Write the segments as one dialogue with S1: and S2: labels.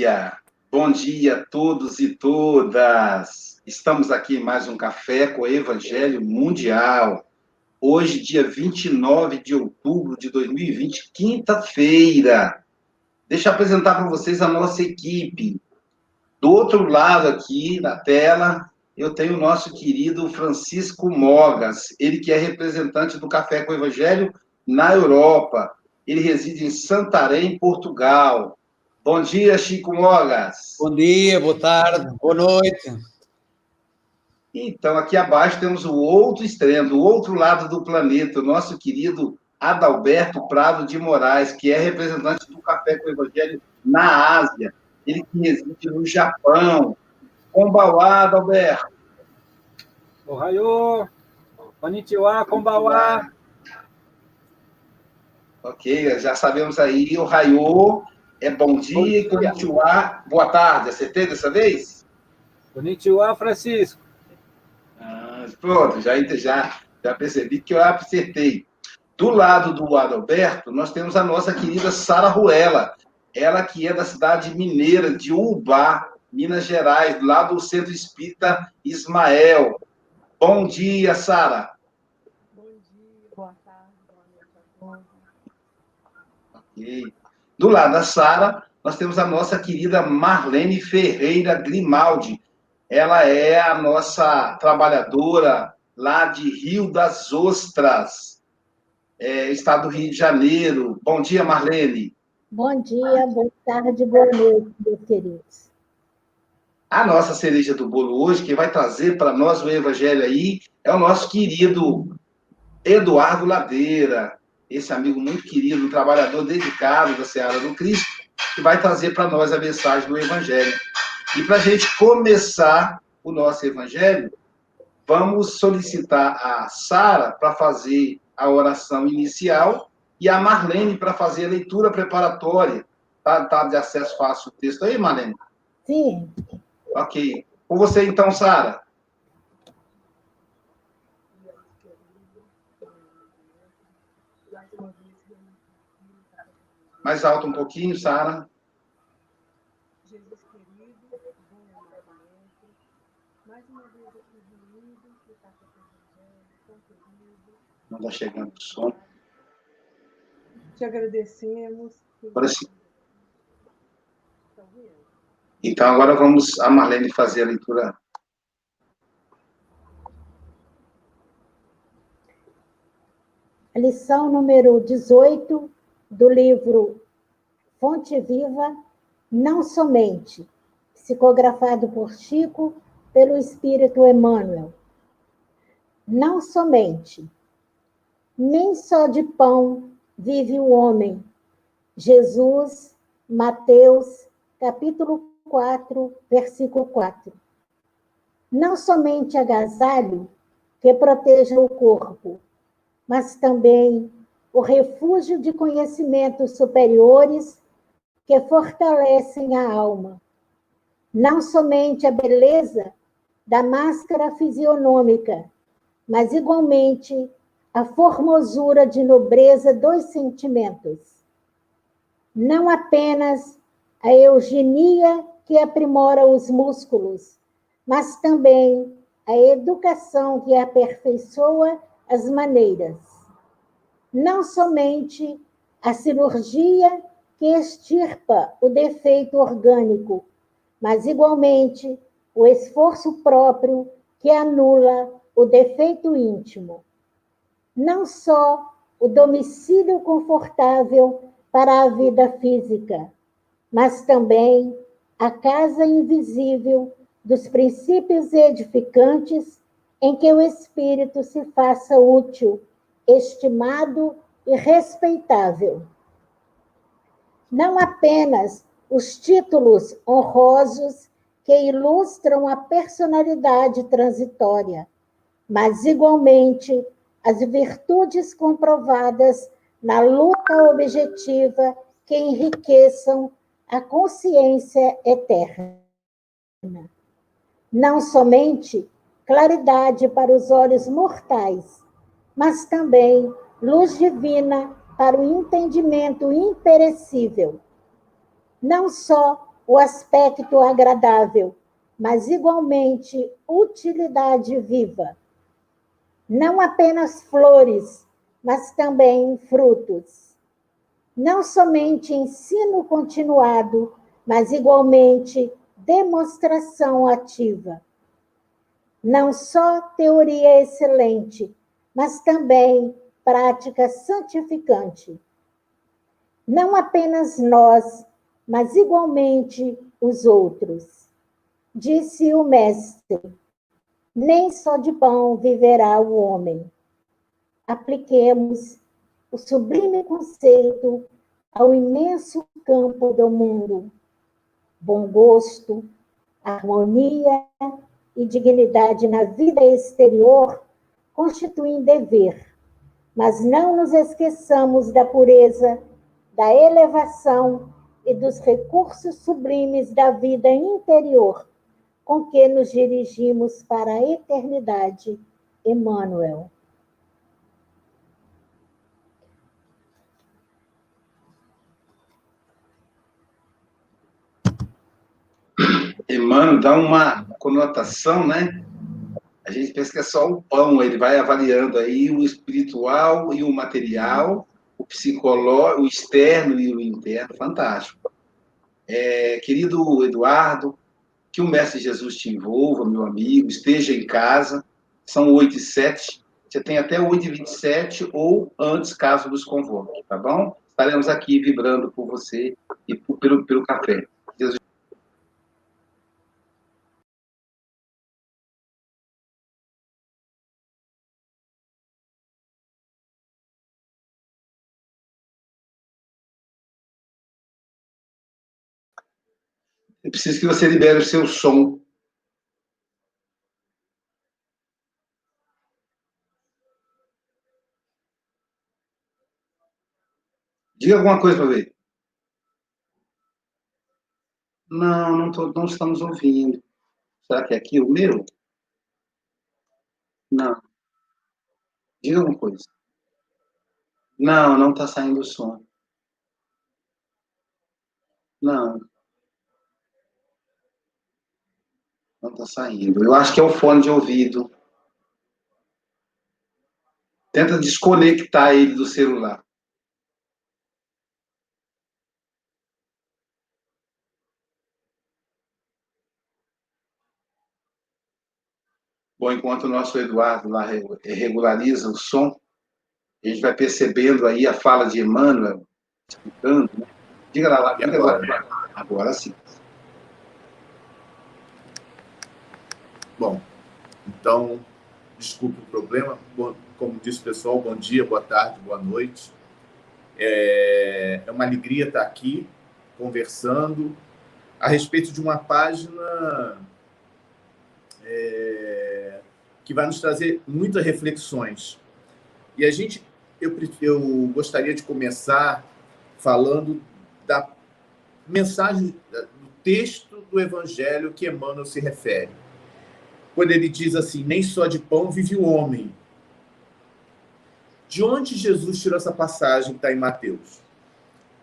S1: Bom dia, bom dia a todos e todas. Estamos aqui em mais um Café com o Evangelho Mundial. Hoje, dia 29 de outubro de 2020, quinta-feira. Deixa eu apresentar para vocês a nossa equipe. Do outro lado aqui na tela, eu tenho o nosso querido Francisco Mogas, ele que é representante do Café com o Evangelho na Europa. Ele reside em Santarém, Portugal. Bom dia, Chico Mogas.
S2: Bom dia, boa tarde, boa noite.
S1: Então, aqui abaixo temos o outro extremo, o outro lado do planeta, o nosso querido Adalberto Prado de Moraes, que é representante do Café com o Evangelho na Ásia. Ele que reside no Japão. Kombawa, Adalberto.
S3: Ohayô, konnichiwa, kombawa.
S1: Ok, já sabemos aí, o Raiô é bom dia, Konnichiwa, boa tarde. Acertei dessa vez?
S3: Konnichiwa, Francisco.
S1: Ah, pronto, já, já, já percebi que eu acertei. Do lado do Adalberto, nós temos a nossa querida Sara Ruela, ela que é da cidade mineira de Ubá, Minas Gerais, lá do Centro Espírita Ismael. Bom dia, Sara.
S4: Bom dia, boa tarde, boa noite a todos.
S1: Ok. Do lado da Sara, nós temos a nossa querida Marlene Ferreira Grimaldi. Ela é a nossa trabalhadora lá de Rio das Ostras, é, estado do Rio de Janeiro. Bom dia, Marlene.
S4: Bom dia, boa tarde, boa noite, meus queridos.
S1: A nossa cereja do bolo hoje, que vai trazer para nós o evangelho aí, é o nosso querido Eduardo Ladeira, esse amigo muito querido, um trabalhador dedicado da Seara do Cristo, que vai trazer para nós a mensagem do Evangelho. E para a gente começar o nosso Evangelho, vamos solicitar a Sara para fazer a oração inicial e a Marlene para fazer a leitura preparatória. Tá, tá de acesso fácil o texto aí, Marlene?
S4: Sim.
S1: Ok. Com você então, Sara. Mais alto um pouquinho, Sara.
S4: Jesus querido, bom maestro, mais uma vez aqui reunido, que está com o Evangelho, tão querido.
S1: Não está chegando o som.
S4: Te agradecemos.
S1: Agora sim.
S4: Vendo?
S1: Então, agora vamos a Marlene fazer a leitura.
S4: A lição número 18 do livro Fonte Viva, Não Somente, psicografado por Chico pelo Espírito Emmanuel. Não somente, nem só de pão vive o homem. Jesus, Mateus, capítulo 4, versículo 4. Não somente agasalho que proteja o corpo, mas também o refúgio de conhecimentos superiores que fortalecem a alma. Não somente a beleza da máscara fisionômica, mas igualmente a formosura de nobreza dos sentimentos. Não apenas a eugenia que aprimora os músculos, mas também a educação que aperfeiçoa as maneiras não somente a cirurgia que extirpa o defeito orgânico, mas igualmente o esforço próprio que anula o defeito íntimo. Não só o domicílio confortável para a vida física, mas também a casa invisível dos princípios edificantes em que o espírito se faça útil estimado e respeitável. Não apenas os títulos honrosos que ilustram a personalidade transitória, mas igualmente as virtudes comprovadas na luta objetiva que enriqueçam a consciência eterna. Não somente claridade para os olhos mortais, mas também luz divina para o entendimento imperecível. não só o aspecto agradável, mas igualmente utilidade viva. Não apenas flores, mas também frutos. Não somente ensino continuado, mas igualmente demonstração ativa. Não só teoria excelente, mas também prática santificante. Não apenas nós, mas igualmente os outros. Disse o Mestre: nem só de pão viverá o homem. Apliquemos o sublime conceito ao imenso campo do mundo. Bom gosto, harmonia e dignidade na vida exterior constituem dever, mas não nos esqueçamos da pureza, da elevação e dos recursos sublimes da vida interior com que nos dirigimos para a eternidade. Emmanuel.
S1: Emmanuel dá uma conotação, né? A gente pensa que é só o pão, ele vai avaliando aí o espiritual e o material, o psicológico, o externo e o interno, fantástico. É, querido Eduardo, que o Mestre Jesus te envolva, meu amigo, esteja em casa, são 8 e 7, você tem até 8 e 27 ou antes, caso nos convoque, tá bom? Estaremos aqui vibrando por você e pelo, pelo café. Eu preciso que você libere o seu som. Diga alguma coisa para ver. Não, não, tô, não estamos ouvindo. Será que é aqui o meu? Não. Diga alguma coisa. Não, não está saindo o som. Não. Não está saindo. Eu acho que é o fone de ouvido. Tenta desconectar ele do celular. Bom, enquanto o nosso Eduardo lá regulariza o som, a gente vai percebendo aí a fala de Emmanuel, explicando, né? Diga lá, diga agora, lá. Agora sim.
S5: Bom, então, desculpe o problema. Bom, como disse o pessoal, bom dia, boa tarde, boa noite. É, é uma alegria estar aqui conversando a respeito de uma página é, que vai nos trazer muitas reflexões. E a gente, eu, eu gostaria de começar falando da mensagem, do texto do Evangelho que Emmanuel se refere quando ele diz assim: nem só de pão vive o homem. De onde Jesus tirou essa passagem que está em Mateus?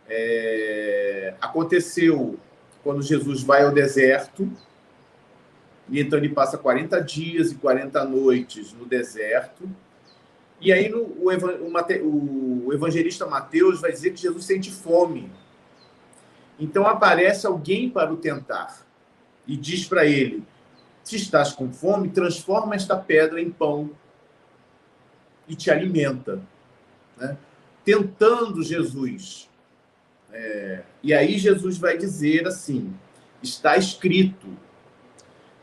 S5: É... aconteceu quando Jesus vai ao deserto, e então ele passa 40 dias e 40 noites no deserto. E aí no, o, o, o evangelista Mateus vai dizer que Jesus sente fome. Então aparece alguém para o tentar e diz para ele: se estás com fome, transforma esta pedra em pão e te alimenta. Né? Tentando Jesus. É, e aí Jesus vai dizer assim: está escrito,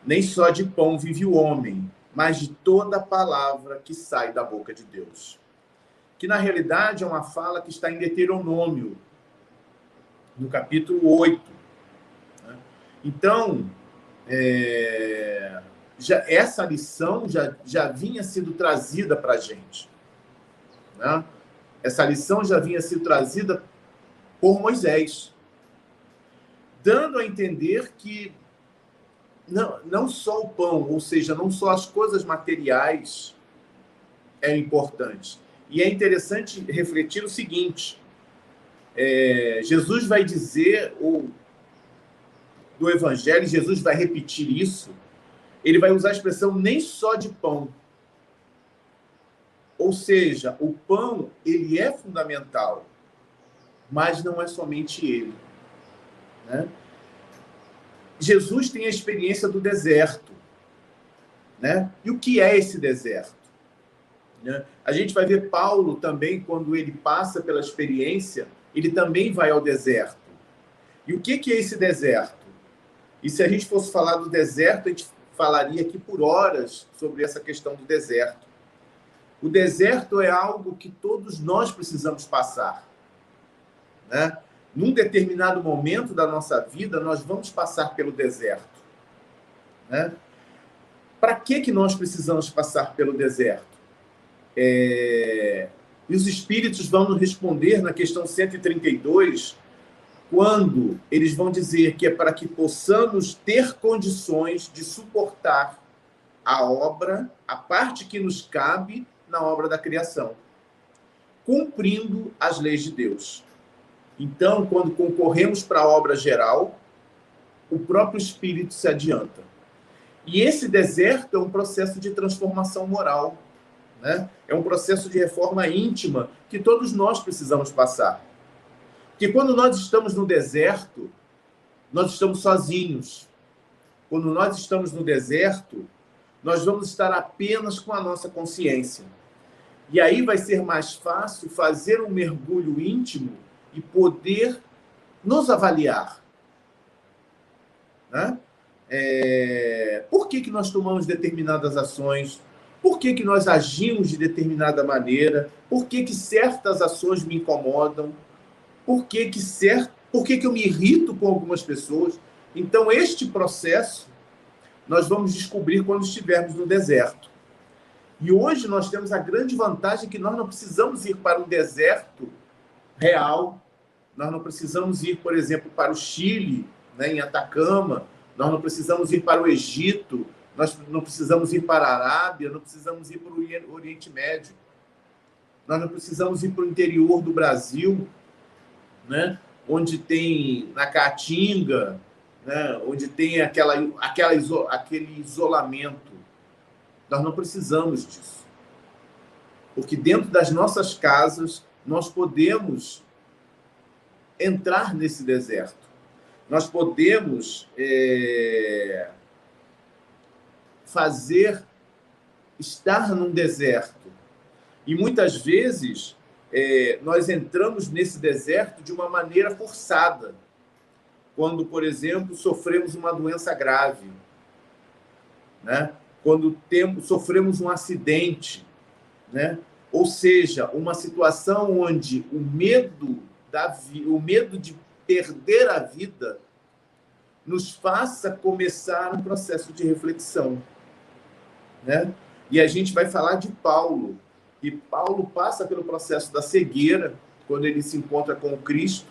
S5: nem só de pão vive o homem, mas de toda palavra que sai da boca de Deus. Que na realidade é uma fala que está em Deuteronômio, no capítulo 8. Né? Então, é, já, essa lição já, já vinha sendo trazida para a gente. Né? Essa lição já vinha sendo trazida por Moisés, dando a entender que não, não só o pão, ou seja, não só as coisas materiais é importante. E é interessante refletir o seguinte: é, Jesus vai dizer, ou do Evangelho, Jesus vai repetir isso, ele vai usar a expressão nem só de pão. Ou seja, o pão, ele é fundamental, mas não é somente ele. Né? Jesus tem a experiência do deserto. Né? E o que é esse deserto? Né? A gente vai ver Paulo também, quando ele passa pela experiência, ele também vai ao deserto. E o que, que é esse deserto? E se a gente fosse falar do deserto, a gente falaria aqui por horas sobre essa questão do deserto. O deserto é algo que todos nós precisamos passar. Né? Num determinado momento da nossa vida, nós vamos passar pelo deserto. Né? Para que, que nós precisamos passar pelo deserto? É... E os espíritos vão nos responder na questão 132, quando eles vão dizer que é para que possamos ter condições de suportar a obra, a parte que nos cabe na obra da criação, cumprindo as leis de Deus. Então, quando concorremos para a obra geral, o próprio espírito se adianta. E esse deserto é um processo de transformação moral, né? É um processo de reforma íntima que todos nós precisamos passar. Que quando nós estamos no deserto, nós estamos sozinhos. Quando nós estamos no deserto, nós vamos estar apenas com a nossa consciência. E aí vai ser mais fácil fazer um mergulho íntimo e poder nos avaliar. Né? É... Por que, que nós tomamos determinadas ações? Por que, que nós agimos de determinada maneira? Por que, que certas ações me incomodam? Por que, que, certo, por que, que eu me irrito com algumas pessoas. Então, este processo nós vamos descobrir quando estivermos no deserto. E hoje nós temos a grande vantagem que nós não precisamos ir para um deserto real, nós não precisamos ir, por exemplo, para o Chile, né, em Atacama, nós não precisamos ir para o Egito, nós não precisamos ir para a Arábia, não precisamos ir para o Oriente Médio, nós não precisamos ir para o interior do Brasil, né? onde tem na Caatinga, né? onde tem aquela, aquela, aquele isolamento. Nós não precisamos disso. Porque dentro das nossas casas nós podemos entrar nesse deserto. Nós podemos é, fazer estar num deserto. E muitas vezes é, nós entramos nesse deserto de uma maneira forçada. Quando, por exemplo, sofremos uma doença grave, né? quando temos, sofremos um acidente, né? ou seja, uma situação onde o medo, da, o medo de perder a vida nos faça começar um processo de reflexão. Né? E a gente vai falar de Paulo, e Paulo passa pelo processo da cegueira, quando ele se encontra com Cristo.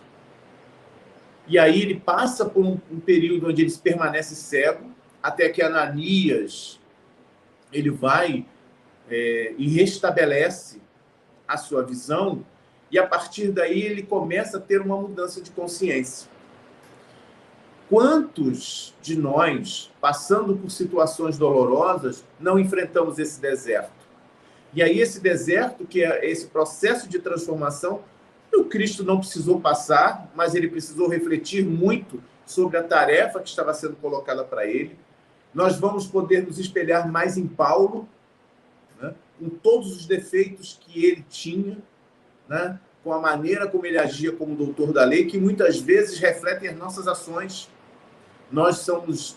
S5: E aí ele passa por um, um período onde ele permanece cego, até que Ananias ele vai é, e restabelece a sua visão, e a partir daí ele começa a ter uma mudança de consciência. Quantos de nós, passando por situações dolorosas, não enfrentamos esse deserto? E aí esse deserto, que é esse processo de transformação, o Cristo não precisou passar, mas ele precisou refletir muito sobre a tarefa que estava sendo colocada para ele. Nós vamos poder nos espelhar mais em Paulo, né? com todos os defeitos que ele tinha, né? com a maneira como ele agia como doutor da lei, que muitas vezes refletem as nossas ações. Nós somos,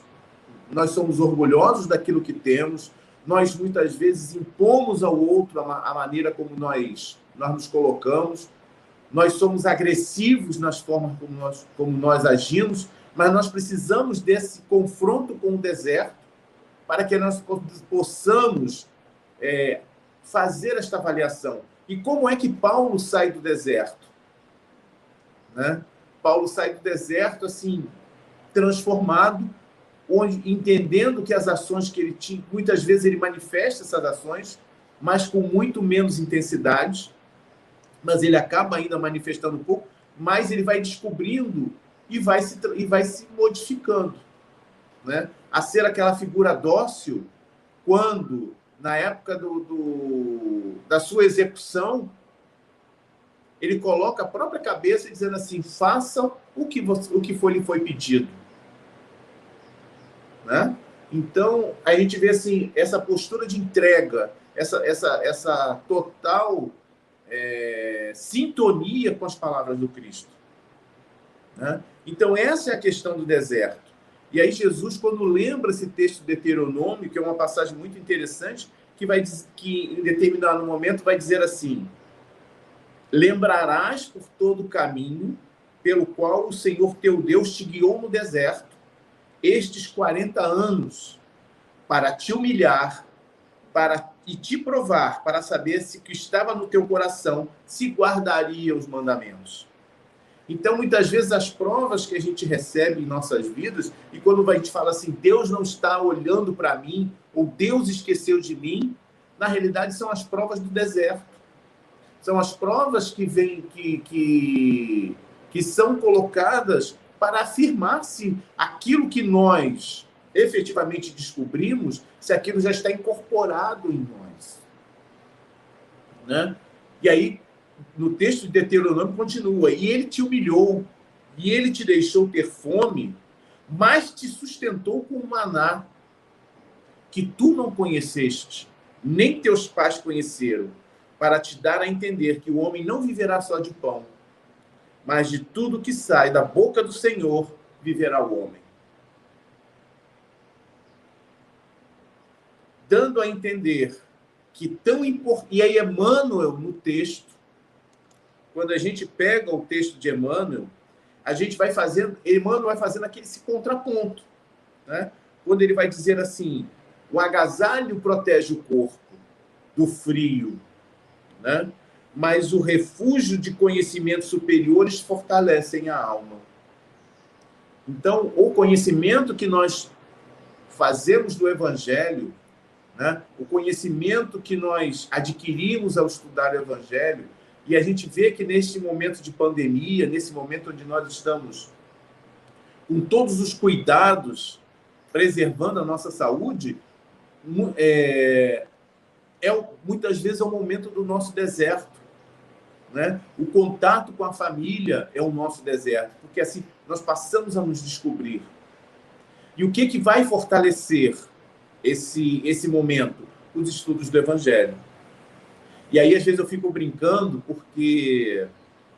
S5: nós somos orgulhosos daquilo que temos, nós muitas vezes impomos ao outro a, maneira como nós, nós nos colocamos, nós somos agressivos nas formas como nós, como nós agimos, mas nós precisamos desse confronto com o deserto para que nós possamos é, fazer esta avaliação. E como é que Paulo sai do deserto? Né? Paulo sai do deserto assim, transformado, onde entendendo que as ações que ele tinha, muitas vezes ele manifesta essas ações, mas com muito menos intensidade, mas ele acaba ainda manifestando um pouco, mas ele vai descobrindo e vai se, e vai se modificando. Né? A ser aquela figura dócil quando, na época do, do, da sua execução, ele coloca a própria cabeça dizendo assim: faça o que, você, o que foi, lhe foi pedido. Né? Então, a gente vê assim, essa postura de entrega, essa, essa, essa total é, sintonia com as palavras do Cristo. Né? Então, essa é a questão do deserto. E aí, Jesus, quando lembra esse texto de Deuteronômio, que é uma passagem muito interessante, que, vai, que em determinado momento vai dizer assim: Lembrarás por todo o caminho pelo qual o Senhor teu Deus te guiou no deserto estes 40 anos para te humilhar, para e te provar, para saber se que estava no teu coração se guardaria os mandamentos. Então, muitas vezes, as provas que a gente recebe em nossas vidas, e quando a gente fala assim, Deus não está olhando para mim, ou Deus esqueceu de mim, na realidade são as provas do deserto. São as provas que vêm, que, que, que são colocadas para afirmar se aquilo que nós efetivamente descobrimos, se aquilo já está incorporado em nós. Né? E aí, no texto de Deuteronômio continua, e ele te humilhou, e ele te deixou ter fome, mas te sustentou com maná, que tu não conheceste, nem teus pais conheceram, para te dar a entender que o homem não viverá só de pão, mas de tudo que sai da boca do Senhor viverá o homem. Dando a entender que tão importante. E aí, Emmanuel, no texto, quando a gente pega o texto de Emmanuel, a gente vai fazendo. Emmanuel vai fazendo aquele esse contraponto. Né? Quando ele vai dizer assim: o agasalho protege o corpo do frio, né? Mas o refúgio de conhecimentos superiores fortalecem a alma. Então, o conhecimento que nós fazemos do Evangelho, né? o conhecimento que nós adquirimos ao estudar o Evangelho, e a gente vê que neste momento de pandemia, nesse momento onde nós estamos com todos os cuidados, preservando a nossa saúde, é, é, muitas vezes é o momento do nosso deserto. Né? O contato com a família é o nosso deserto, porque assim nós passamos a nos descobrir. E o que, que vai fortalecer esse, esse momento? Os estudos do Evangelho. E aí, às vezes, eu fico brincando, porque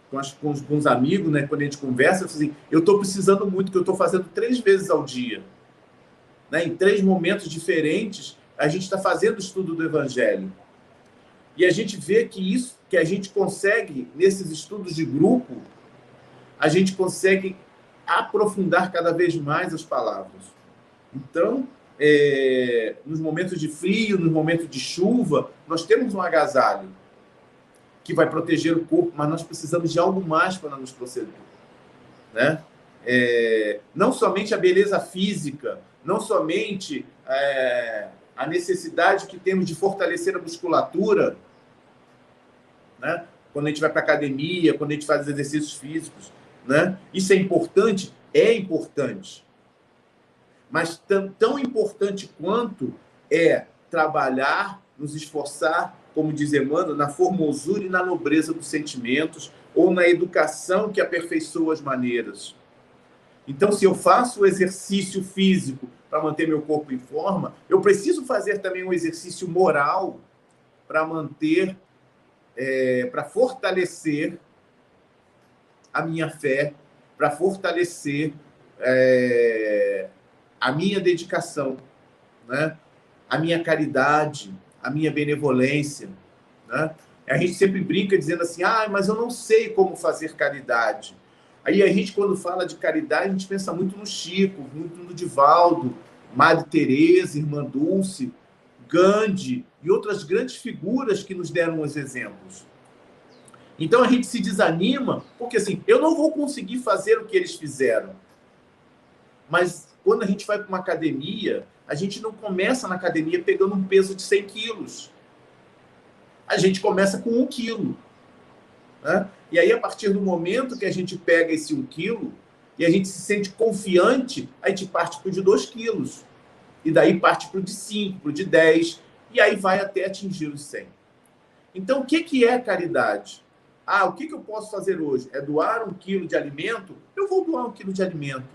S5: com, as, com, os, com os amigos, né, quando a gente conversa, eu assim, eu estou precisando muito, que eu estou fazendo três vezes ao dia. Né? Em três momentos diferentes, a gente está fazendo o estudo do Evangelho. E a gente vê que isso, que a gente consegue, nesses estudos de grupo, a gente consegue aprofundar cada vez mais as palavras. Então, é, nos momentos de frio, nos momentos de chuva, nós temos um agasalho que vai proteger o corpo, mas nós precisamos de algo mais para nos proceder. Né? É, não somente a beleza física, não somente é, a necessidade que temos de fortalecer a musculatura, né? Quando a gente vai para academia, quando a gente faz exercícios físicos, né? Isso é importante? É importante. Mas tão, tão importante quanto é trabalhar, nos esforçar, como diz Emmanuel, na formosura e na nobreza dos sentimentos, ou na educação que aperfeiçoa as maneiras. Então, se eu faço o exercício físico para manter meu corpo em forma, eu preciso fazer também um exercício moral para manter é, para fortalecer a minha fé, para fortalecer é, a minha dedicação, né? a minha caridade, a minha benevolência. Né? A gente sempre brinca dizendo assim, ah, mas eu não sei como fazer caridade. Aí a gente, quando fala de caridade, a gente pensa muito no Chico, muito no Divaldo, Madre Teresa, Irmã Dulce, Gandhi e outras grandes figuras que nos deram os exemplos. Então a gente se desanima, porque assim, eu não vou conseguir fazer o que eles fizeram. Mas quando a gente vai para uma academia, a gente não começa na academia pegando um peso de 100 quilos. A gente começa com um quilo. Né? E aí, a partir do momento que a gente pega esse um quilo, e a gente se sente confiante, a gente parte para o de 2 quilos. E daí parte para o de 5, para o de 10, e aí vai até atingir os 100. Então, o que, que é caridade? Ah, o que, que eu posso fazer hoje? É doar um quilo de alimento? Eu vou doar um quilo de alimento.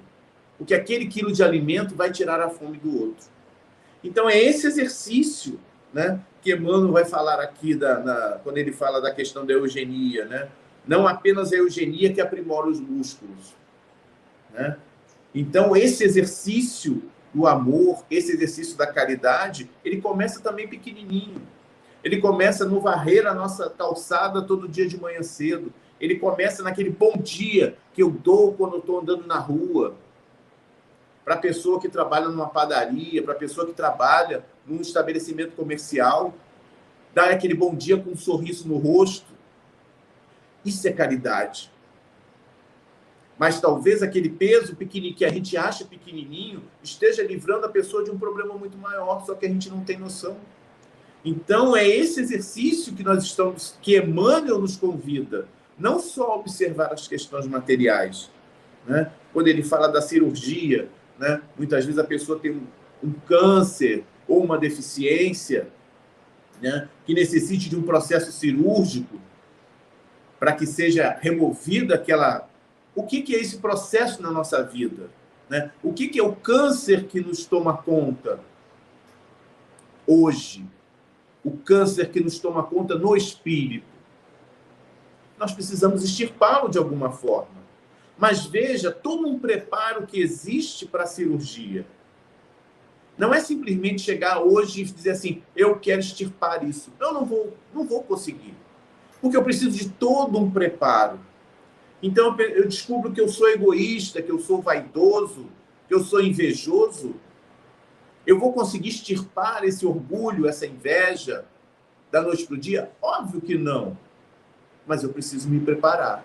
S5: Porque aquele quilo de alimento vai tirar a fome do outro. Então, é esse exercício né, que Emmanuel vai falar aqui da, na, quando ele fala da questão da eugenia. Né? Não apenas a eugenia que aprimora os músculos. Né? Então, esse exercício do amor, esse exercício da caridade, ele começa também pequenininho. Ele começa no varrer a nossa calçada todo dia de manhã cedo. Ele começa naquele bom dia que eu dou quando estou andando na rua. Para a pessoa que trabalha numa padaria, para a pessoa que trabalha num estabelecimento comercial, dar aquele bom dia com um sorriso no rosto. Isso é caridade. Mas talvez aquele peso pequenininho que a gente acha pequenininho esteja livrando a pessoa de um problema muito maior, só que a gente não tem noção. Então é esse exercício que nós estamos, que Emmanuel nos convida, não só observar as questões materiais, né? Quando ele fala da cirurgia, né? Muitas vezes a pessoa tem um, um câncer ou uma deficiência, né? Que necessite de um processo cirúrgico para que seja removida aquela o que, que é esse processo na nossa vida? Né? O que, que é o câncer que nos toma conta hoje? O câncer que nos toma conta no espírito. Nós precisamos extirpá-lo de alguma forma. Mas veja todo um preparo que existe para a cirurgia. Não é simplesmente chegar hoje e dizer assim, eu quero extirpar isso. Eu não vou, não vou conseguir. Porque eu preciso de todo um preparo. Então eu descubro que eu sou egoísta, que eu sou vaidoso, que eu sou invejoso. Eu vou conseguir extirpar esse orgulho, essa inveja da noite para o dia? Óbvio que não. Mas eu preciso me preparar.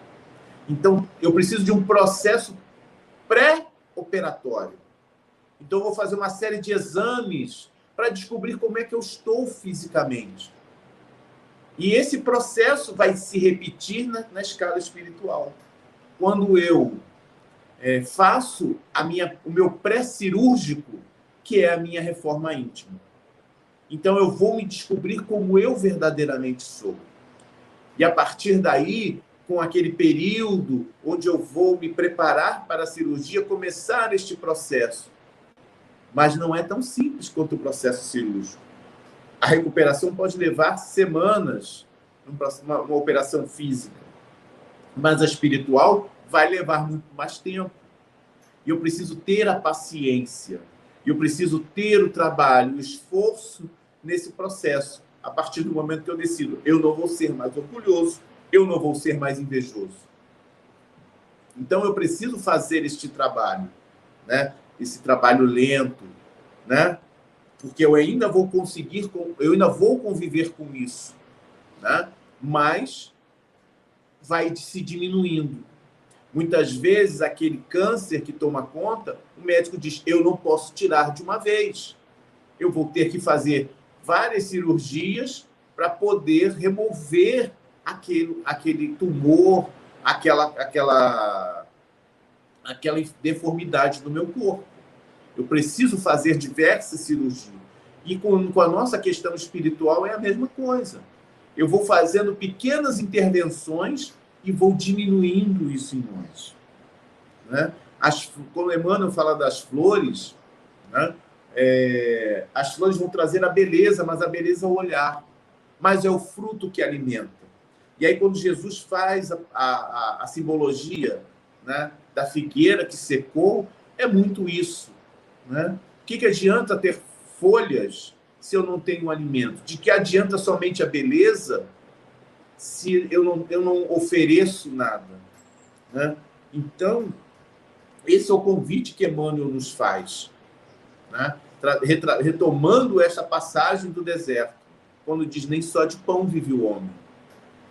S5: Então, eu preciso de um processo pré-operatório. Então, eu vou fazer uma série de exames para descobrir como é que eu estou fisicamente. E esse processo vai se repetir na, na escala espiritual quando eu é, faço a minha, o meu pré-cirúrgico, que é a minha reforma íntima. Então eu vou me descobrir como eu verdadeiramente sou. E a partir daí, com aquele período onde eu vou me preparar para a cirurgia, começar este processo. Mas não é tão simples quanto o processo cirúrgico. A recuperação pode levar semanas, uma, uma operação física mas a espiritual vai levar muito mais tempo. E eu preciso ter a paciência, eu preciso ter o trabalho, o esforço nesse processo. A partir do momento que eu decido, eu não vou ser mais orgulhoso, eu não vou ser mais invejoso. Então eu preciso fazer este trabalho, né? Esse trabalho lento, né? Porque eu ainda vou conseguir, eu ainda vou conviver com isso, né? Mas vai se diminuindo. Muitas vezes, aquele câncer que toma conta, o médico diz: eu não posso tirar de uma vez. Eu vou ter que fazer várias cirurgias para poder remover aquele, aquele tumor, aquela, aquela, aquela deformidade do meu corpo. Eu preciso fazer diversas cirurgias. E com, com a nossa questão espiritual é a mesma coisa. Eu vou fazendo pequenas intervenções e vou diminuindo isso em nós. Né? As, quando Emmanuel fala das flores, né? É, as flores vão trazer a beleza, mas a beleza é o olhar, mas é o fruto que alimenta. E aí, quando Jesus faz a, a, a simbologia né, da figueira que secou, é muito isso. Né? O que, que adianta ter folhas se eu não tenho alimento? De que adianta somente a beleza se eu não, eu não ofereço nada? Né? Então, esse é o convite que Emmanuel nos faz, né? retomando essa passagem do deserto, quando diz: nem só de pão vive o homem,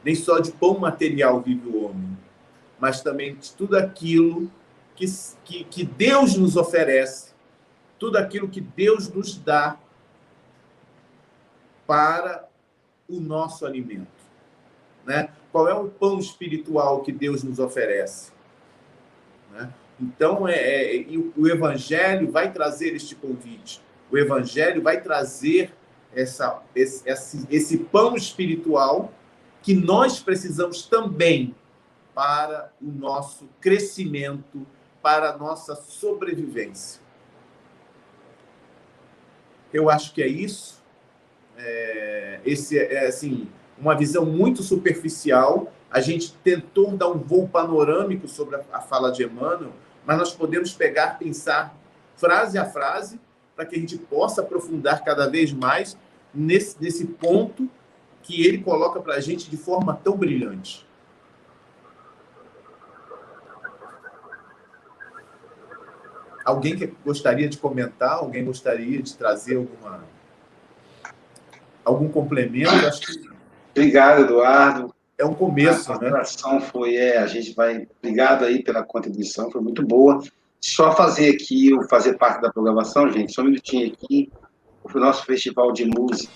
S5: nem só de pão material vive o homem, mas também de tudo aquilo que, que, que Deus nos oferece, tudo aquilo que Deus nos dá para o nosso alimento. Né? Qual é o pão espiritual que Deus nos oferece? Né? Então, é, é, o Evangelho vai trazer este convite. O Evangelho vai trazer essa, esse, esse pão espiritual que nós precisamos também para o nosso crescimento, para a nossa sobrevivência. Eu acho que é isso. É, esse é assim uma visão muito superficial. A gente tentou dar um voo panorâmico sobre a, a fala de Emmanuel, mas nós podemos pegar, pensar frase a frase, para que a gente possa aprofundar cada vez mais nesse, nesse ponto que ele coloca para a gente de forma tão brilhante. Alguém que gostaria de comentar? Alguém gostaria de trazer alguma algum complemento? Acho que...
S1: Obrigado, Eduardo.
S5: É um começo,
S1: a
S5: né?
S1: A foi, é, a gente vai. Obrigado aí pela contribuição, foi muito boa. Só fazer aqui, fazer parte da programação, gente, só um minutinho aqui, o nosso festival de música.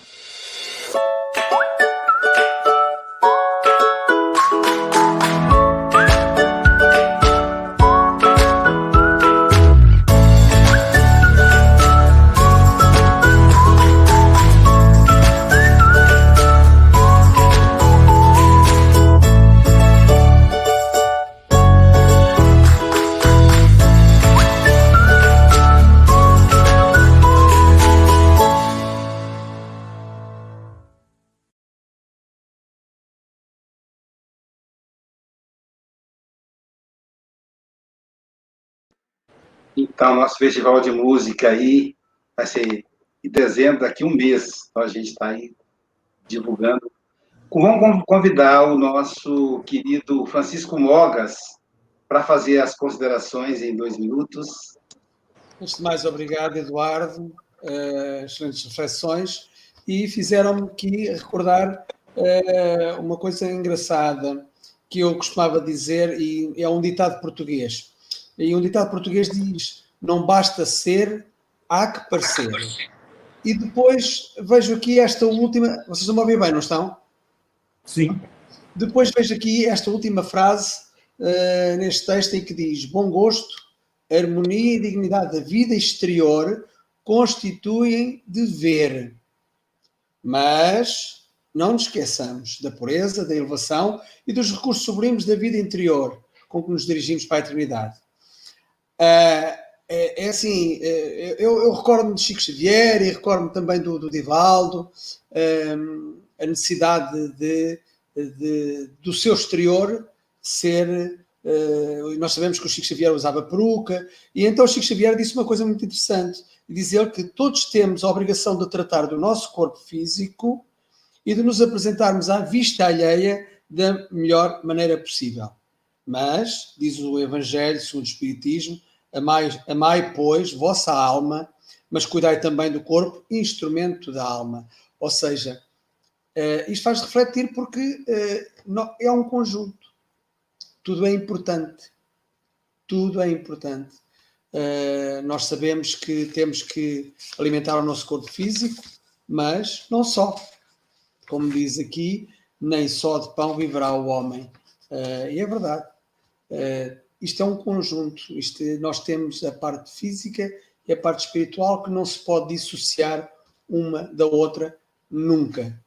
S1: Então, nosso festival de música aí vai ser em dezembro, daqui um mês. Então, a gente está aí divulgando. Vamos convidar o nosso querido Francisco Mogas para fazer as considerações em dois minutos.
S2: Antes de mais, obrigado, Eduardo. Uh, excelentes reflexões. E fizeram-me aqui recordar uh, uma coisa engraçada que eu costumava dizer, e é um ditado português e um ditado português diz: não basta ser, há que parecer. E depois vejo aqui esta última. Vocês não me ouvem bem, não estão?
S5: Sim.
S2: Depois vejo aqui esta última frase uh, neste texto em que diz: bom gosto, harmonia e dignidade da vida exterior constituem dever. Mas não nos esqueçamos da pureza, da elevação e dos recursos sublimes da vida interior com que nos dirigimos para a eternidade. É, é, é assim, é, eu, eu recordo-me de Chico Xavier e recordo-me também do, do Divaldo, um, a necessidade de, de, do seu exterior ser. Uh, nós sabemos que o Chico Xavier usava peruca, e então o Chico Xavier disse uma coisa muito interessante: dizer que todos temos a obrigação de tratar do nosso corpo físico e de nos apresentarmos à vista alheia da melhor maneira possível. Mas, diz o Evangelho segundo o Espiritismo, amai, amai, pois, vossa alma, mas cuidai também do corpo, instrumento da alma. Ou seja, uh, isto faz refletir porque uh, é um conjunto. Tudo é importante. Tudo é importante. Uh, nós sabemos que temos que alimentar o nosso corpo físico, mas não só. Como diz aqui, nem só de pão viverá o homem. Uh, e é verdade. Uh, isto é um conjunto. Isto, nós temos a parte física e a parte espiritual que não se pode dissociar uma da outra nunca.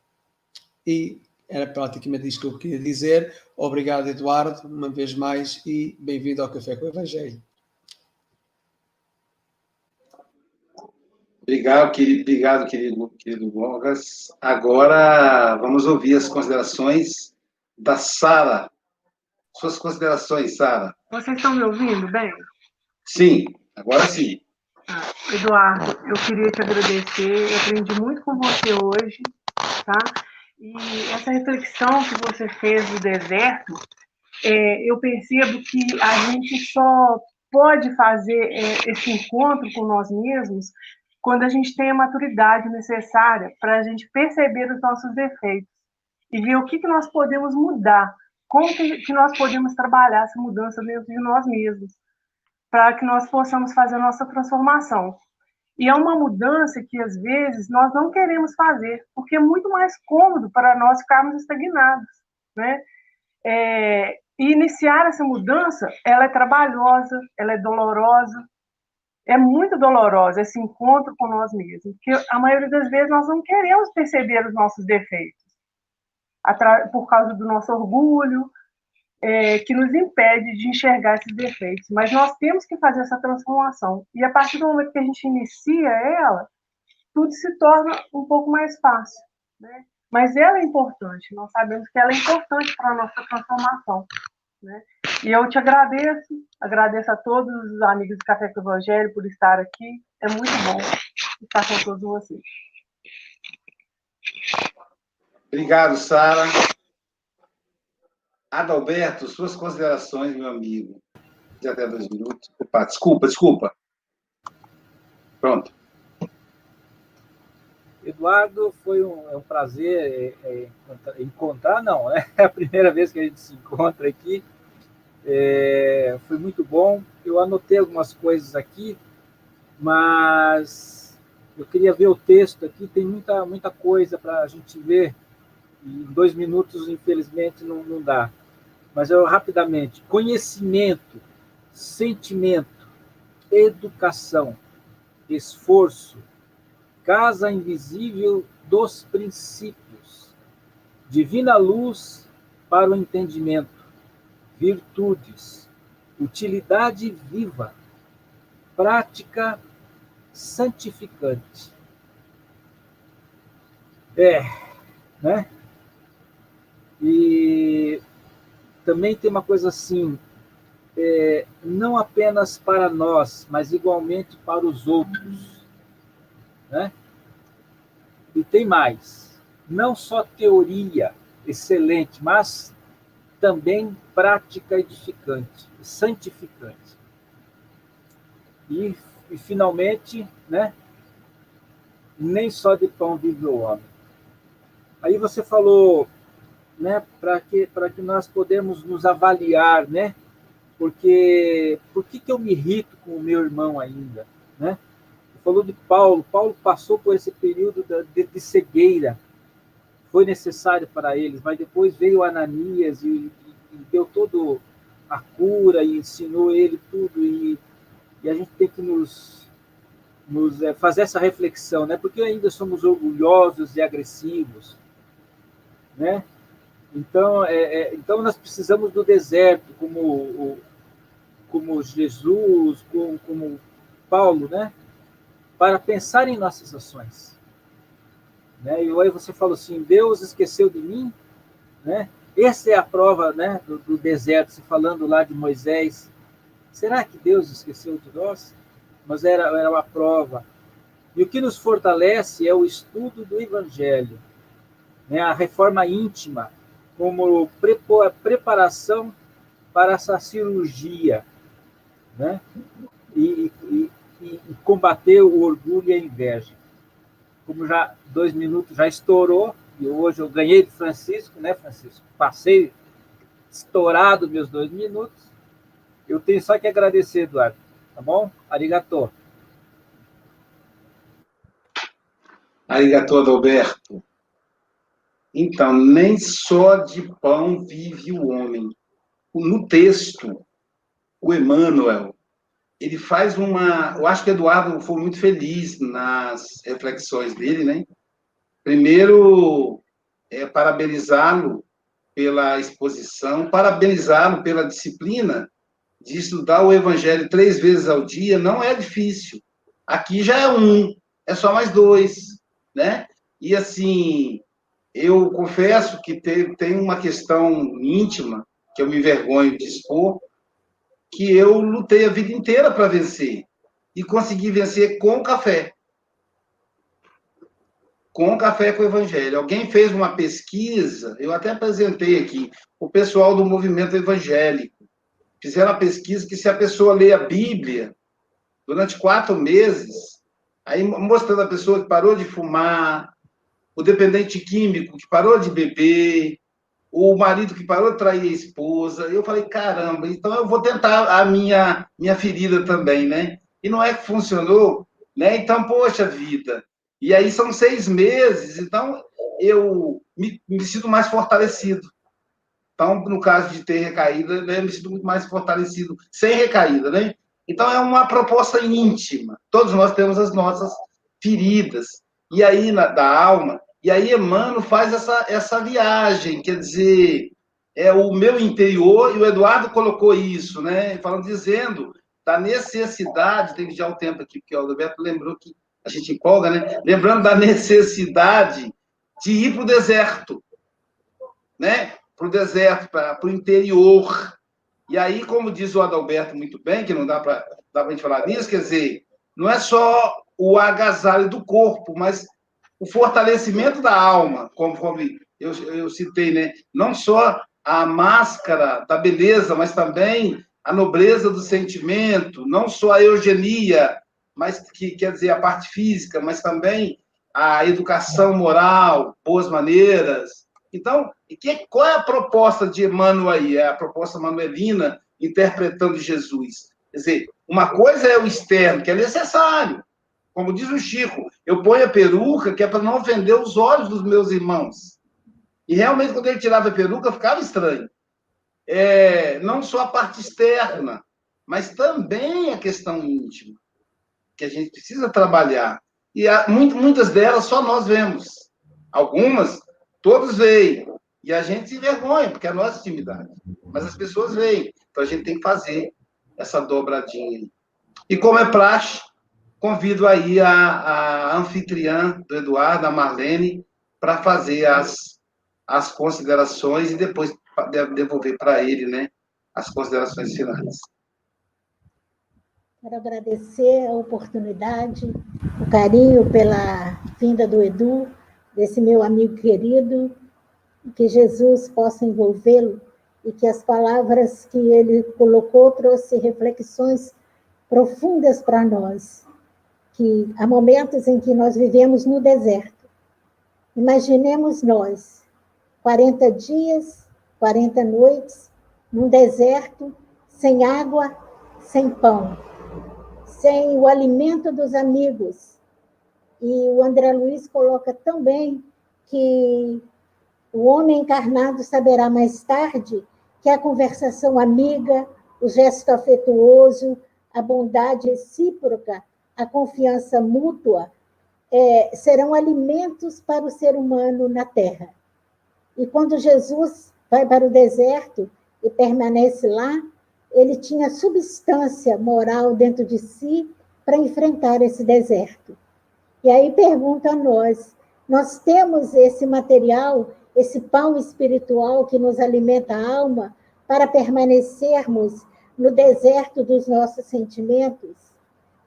S2: E era praticamente isto que eu queria dizer. Obrigado, Eduardo, uma vez mais, e bem-vindo ao Café com o Evangelho.
S1: Obrigado, querido, obrigado, querido, querido Bogas. Agora vamos ouvir as considerações da Sara suas considerações, Sara.
S6: Vocês estão me ouvindo bem?
S1: Sim, agora sim.
S6: Ah, Eduardo, eu queria te agradecer. Eu aprendi muito com você hoje, tá? E essa reflexão que você fez do deserto, é, eu percebo que a gente só pode fazer é, esse encontro com nós mesmos quando a gente tem a maturidade necessária para a gente perceber os nossos defeitos e ver o que, que nós podemos mudar como que, que nós podemos trabalhar essa mudança dentro de nós mesmos, para que nós possamos fazer a nossa transformação. E é uma mudança que, às vezes, nós não queremos fazer, porque é muito mais cômodo para nós ficarmos estagnados, né? É, E iniciar essa mudança, ela é trabalhosa, ela é dolorosa, é muito dolorosa esse encontro com nós mesmos, porque a maioria das vezes nós não queremos perceber os nossos defeitos, por causa do nosso orgulho, é, que nos impede de enxergar esses defeitos. Mas nós temos que fazer essa transformação. E a partir do momento que a gente inicia ela, tudo se torna um pouco mais fácil. Né? Mas ela é importante, nós sabemos que ela é importante para a nossa transformação. Né? E eu te agradeço, agradeço a todos os amigos do Café com Evangelho por estar aqui. É muito bom estar com todos vocês.
S1: Obrigado, Sara. Adalberto, suas considerações, meu amigo. De até dois minutos. Opa, desculpa, desculpa. Pronto.
S3: Eduardo, foi um, é um prazer é, é, encontrar, não, né? É a primeira vez que a gente se encontra aqui. É, foi muito bom. Eu anotei algumas coisas aqui, mas eu queria ver o texto aqui. Tem muita, muita coisa para a gente ver. Em dois minutos, infelizmente, não, não dá. Mas eu rapidamente: conhecimento, sentimento, educação, esforço, casa invisível dos princípios, divina luz para o entendimento, virtudes, utilidade viva, prática santificante. É, né? E também tem uma coisa assim, é, não apenas para nós, mas igualmente para os outros. Né? E tem mais, não só teoria excelente, mas também prática edificante, santificante. E, e finalmente, né? Nem só de pão vive o homem. Aí você falou, né? Para que para que nós podemos nos avaliar, né? Porque por que, que eu me irrito com o meu irmão ainda, né? falou de Paulo. Paulo passou por esse período de, de cegueira. Foi necessário para eles, mas depois veio Ananias e, e, e deu todo a cura e ensinou ele tudo. E, e a gente tem que nos, nos é, fazer essa reflexão, né? Porque ainda somos orgulhosos e agressivos, né? Então, é, é, então nós precisamos do deserto, como, como Jesus, como, como Paulo, né? para pensar em nossas ações. Né? E aí você falou assim, Deus esqueceu de mim, né? Essa é a prova, né, do, do deserto, se falando lá de Moisés. Será que Deus esqueceu de nós? Mas era, era uma prova. E o que nos fortalece é o estudo do Evangelho, né? a reforma íntima, como preparação para essa cirurgia. Né? E, e, e, combater o orgulho e a inveja. Como já dois minutos já estourou, e hoje eu ganhei de Francisco, né, Francisco? Passei estourado meus dois minutos. Eu tenho só que agradecer, Eduardo. Tá bom? Arigato.
S1: Arigato, Adalberto. Então, nem só de pão vive o homem. No texto, o Emmanuel, ele faz uma. Eu acho que Eduardo foi muito feliz nas reflexões dele, né? Primeiro, é, parabenizá-lo pela exposição, parabenizá-lo pela disciplina de estudar o Evangelho três vezes ao dia. Não é difícil. Aqui já é um, é só mais dois, né? E assim, eu confesso que tem, uma questão íntima que eu me envergonho de expor, que eu lutei a vida inteira para vencer. E consegui vencer com café. Com café com o evangelho. Alguém fez uma pesquisa, eu até apresentei aqui, o pessoal do movimento evangélico. Fizeram uma pesquisa que se a pessoa lê a Bíblia durante quatro meses, aí mostrando a pessoa que parou de fumar, o dependente químico que parou de beber, o marido que parou de trair a esposa. Eu falei, caramba, então eu vou tentar a minha, minha ferida também, né? E não é que funcionou, né? Então, poxa vida. E aí são seis meses, então eu me, me sinto mais fortalecido. Então, no caso de ter recaída, né, eu me sinto muito mais fortalecido sem recaída, né? Então, é uma proposta íntima. Todos nós temos as nossas feridas. E aí, na, da alma, e aí Emmanuel faz essa, essa viagem, quer dizer, é o meu interior, e o Eduardo colocou isso, né? Falando, dizendo da necessidade, tem já o tempo aqui, porque o Alberto lembrou que a gente empolga, né? Lembrando da necessidade de ir para o deserto, né? Para o deserto, para o interior. E aí, como diz o Adalberto muito bem, que não dá para a gente falar nisso, quer dizer, não é só o agasalho do corpo, mas o fortalecimento da alma, conforme eu, eu citei, né? Não só a máscara da beleza, mas também a nobreza do sentimento, não só a eugenia, mas que quer dizer a parte física, mas também a educação moral, boas maneiras. Então, que, qual é a proposta de Emmanuel aí? É a proposta manuelina interpretando Jesus. Quer dizer, uma coisa é o externo, que é necessário. Como diz o Chico, eu ponho a peruca que é para não ofender os olhos dos meus irmãos. E realmente, quando ele tirava a peruca, ficava estranho. É, não só a parte externa, mas também a questão íntima, que a gente precisa trabalhar. E há, muitas delas só nós vemos. Algumas, todos veem. E a gente se envergonha, porque é a nossa intimidade. Mas as pessoas veem. Então a gente tem que fazer essa dobradinha. E como é praxe, convido aí a, a anfitriã do Eduardo, a Marlene, para fazer as, as considerações e depois devolver para ele né, as considerações finais.
S4: Quero agradecer a oportunidade, o carinho pela vinda do Edu, desse meu amigo querido, que Jesus possa envolvê-lo e que as palavras que ele colocou trouxe reflexões profundas para nós, que há momentos em que nós vivemos no deserto. Imaginemos nós, 40 dias, 40 noites, num deserto, sem água, sem pão sem o alimento dos amigos. E o André Luiz coloca também que o homem encarnado saberá mais tarde que a conversação amiga, o gesto afetuoso, a bondade recíproca, a confiança mútua é, serão alimentos para o ser humano na Terra. E quando Jesus vai para o deserto e permanece lá, ele tinha substância moral dentro de si para enfrentar esse deserto. E aí pergunta a nós: nós temos esse material, esse pão espiritual que nos alimenta a alma para permanecermos no deserto dos nossos sentimentos,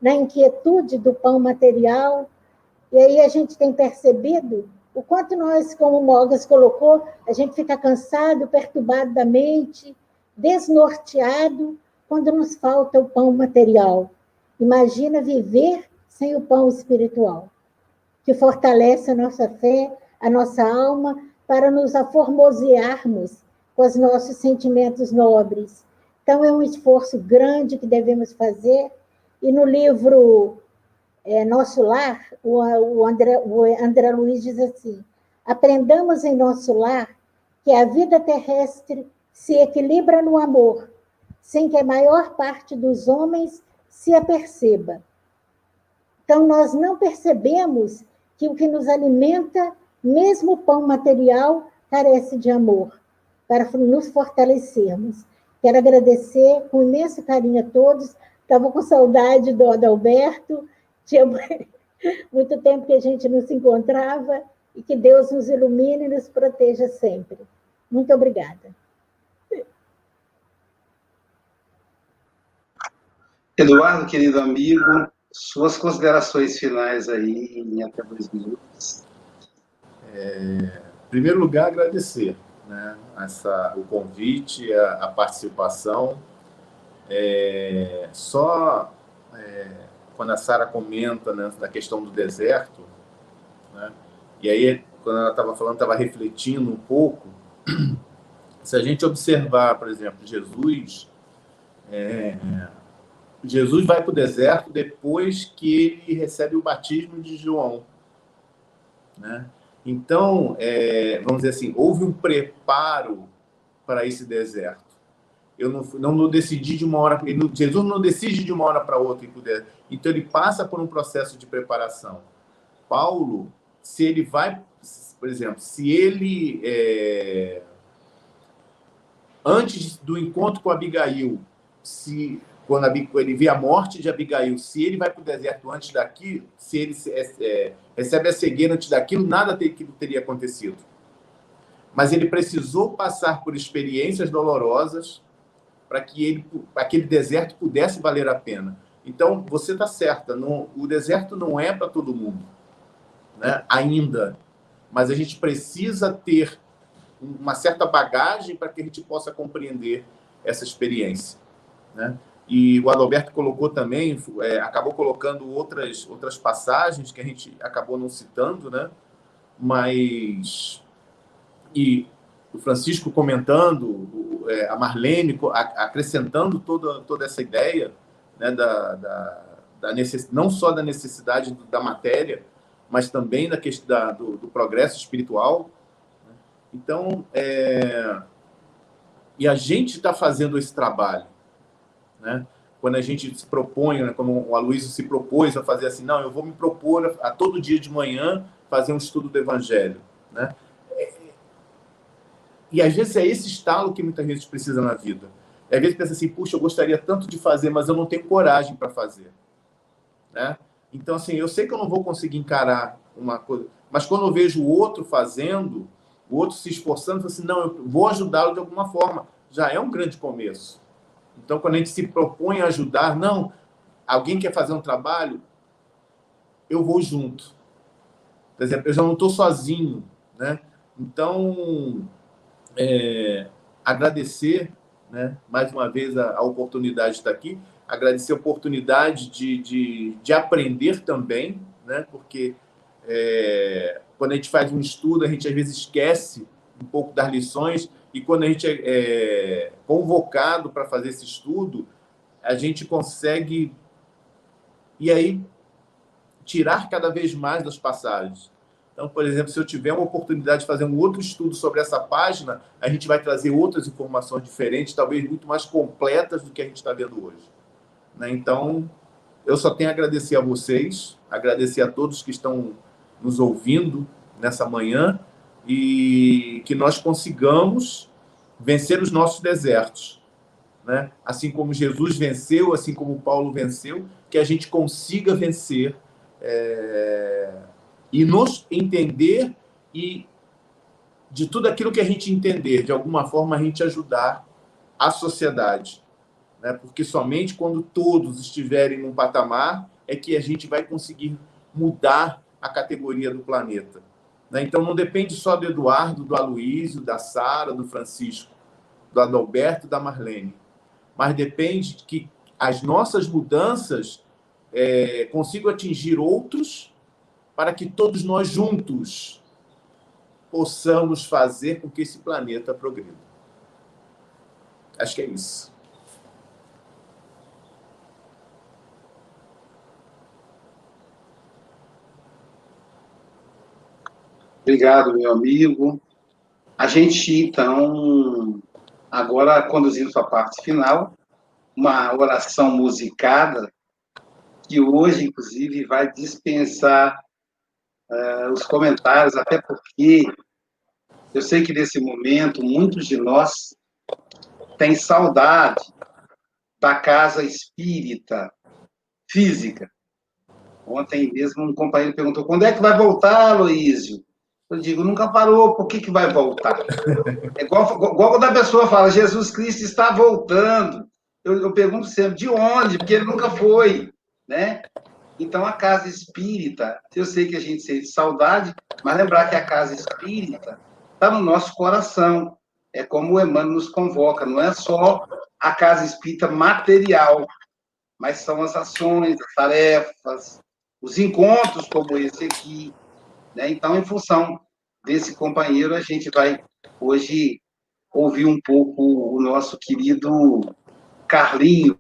S4: na inquietude do pão material? E aí a gente tem percebido o quanto nós, como o Mogas colocou, a gente fica cansado, perturbado da mente, desnorteado quando nos falta o pão material. Imagina viver sem o pão espiritual, que fortalece a nossa fé, a nossa alma, para nos aformosearmos com os nossos sentimentos nobres. Então, é um esforço grande que devemos fazer. E no livro é, Nosso Lar, o, o, André, o André Luiz diz assim: aprendamos em nosso lar que a vida terrestre se equilibra no amor, sem que a maior parte dos homens se aperceba. Então, nós não percebemos que o que nos alimenta, mesmo o pão material, carece de amor, para nos fortalecermos. Quero agradecer com imenso carinho a todos. Estava com saudade do Adalberto, tinha muito tempo que a gente não se encontrava, e que Deus nos ilumine e nos proteja sempre. Muito obrigada.
S1: Eduardo, querido amigo, suas considerações finais aí em até dois minutos.
S5: É, em primeiro lugar, agradecer né, essa, o convite, a, a participação. É, só é, quando a Sara comenta né, da questão do deserto, né, e aí, quando ela estava falando, estava refletindo um pouco. Se a gente observar, por exemplo, Jesus, é, Jesus vai para o deserto depois que ele recebe o batismo de João. Né? Então, é, vamos dizer assim, houve um preparo para esse deserto. Eu não, não, decidi de uma hora. Jesus não decide de uma hora para outra Então ele passa por um processo de preparação. Paulo, se ele vai, por exemplo, se ele é, antes do encontro com Abigail, se quando ele vê a morte de Abigail, se ele vai para o deserto antes daqui, se ele é, é, recebe a cegueira antes daquilo, nada teria acontecido. Mas ele precisou passar por experiências dolorosas para que ele, aquele deserto pudesse valer a pena. Então, você está certa, não, o deserto não é para todo mundo, né? ainda. Mas a gente precisa ter uma certa bagagem para que a gente possa compreender essa experiência. Né? E o Adalberto colocou também, é, acabou colocando outras, outras passagens que a gente acabou não citando, né? mas. E o Francisco comentando, é, a Marlene acrescentando toda, toda essa ideia né, da, da, da necess... não só da necessidade da matéria, mas também da questão da, do, do progresso espiritual. Né? Então, é... e a gente está fazendo esse trabalho. Né? Quando a gente se propõe, né, como o Aloysio se propôs a fazer assim, não, eu vou me propor a, a todo dia de manhã fazer um estudo do Evangelho. Né? E às vezes é esse estalo que muita gente precisa na vida. Às vezes pensa assim, puxa, eu gostaria tanto de fazer, mas eu não tenho coragem para fazer. Né? Então, assim, eu sei que eu não vou conseguir encarar uma coisa, mas quando eu vejo o outro fazendo, o outro se esforçando, eu assim, não, eu vou ajudá-lo de alguma forma. Já é um grande começo. Então, quando a gente se propõe a ajudar, não, alguém quer fazer um trabalho, eu vou junto. Por exemplo, eu já não estou sozinho, né? Então, é, agradecer, né, mais uma vez, a, a, oportunidade de estar aqui, agradecer a oportunidade de, de, de aprender também, né, porque é, quando a gente faz um estudo, a gente às vezes esquece um pouco das lições, e quando a gente é, é convocado para fazer esse estudo, a gente consegue, e aí, tirar cada vez mais das passagens. Então, por exemplo, se eu tiver uma oportunidade de fazer um outro estudo sobre essa página, a gente vai trazer outras informações diferentes, talvez muito mais completas do que a gente está vendo hoje. Né? Então, eu só tenho a agradecer a vocês, agradecer a todos que estão nos ouvindo nessa manhã e que nós consigamos vencer os nossos desertos. Né? Assim como Jesus venceu, assim como Paulo venceu, que a gente consiga vencer. É e nos entender e de tudo aquilo que a gente entender, de alguma forma a gente ajudar a sociedade, né? Porque somente quando todos estiverem num patamar é que a gente vai conseguir mudar a categoria do planeta. Né? Então não depende só do Eduardo, do Aloísio, da Sara, do Francisco, do Adalberto, da Marlene, mas depende que as nossas mudanças é, consigam atingir outros para que todos nós juntos possamos fazer com que esse planeta progrida. Acho que é isso.
S1: Obrigado, meu amigo. A gente, então, agora conduzindo sua parte final, uma oração musicada, que hoje, inclusive, vai dispensar uh, os comentários, até porque eu sei que nesse momento muitos de nós têm saudade da casa espírita física. Ontem mesmo um companheiro perguntou: quando é que vai voltar, Aloísio? Eu digo: nunca parou, por que, que vai voltar? É igual, igual quando a pessoa fala: Jesus Cristo está voltando. Eu, eu pergunto sempre: de onde? Porque ele nunca foi. Né? Então, a casa espírita, eu sei que a gente sente saudade, mas lembrar que a casa espírita está no nosso coração. É como o Emmanuel nos convoca, não é só a casa espírita material, mas são as ações, as tarefas, os encontros como esse aqui. Né? Então, em função desse companheiro, a gente vai hoje ouvir um pouco o nosso querido Carlinho,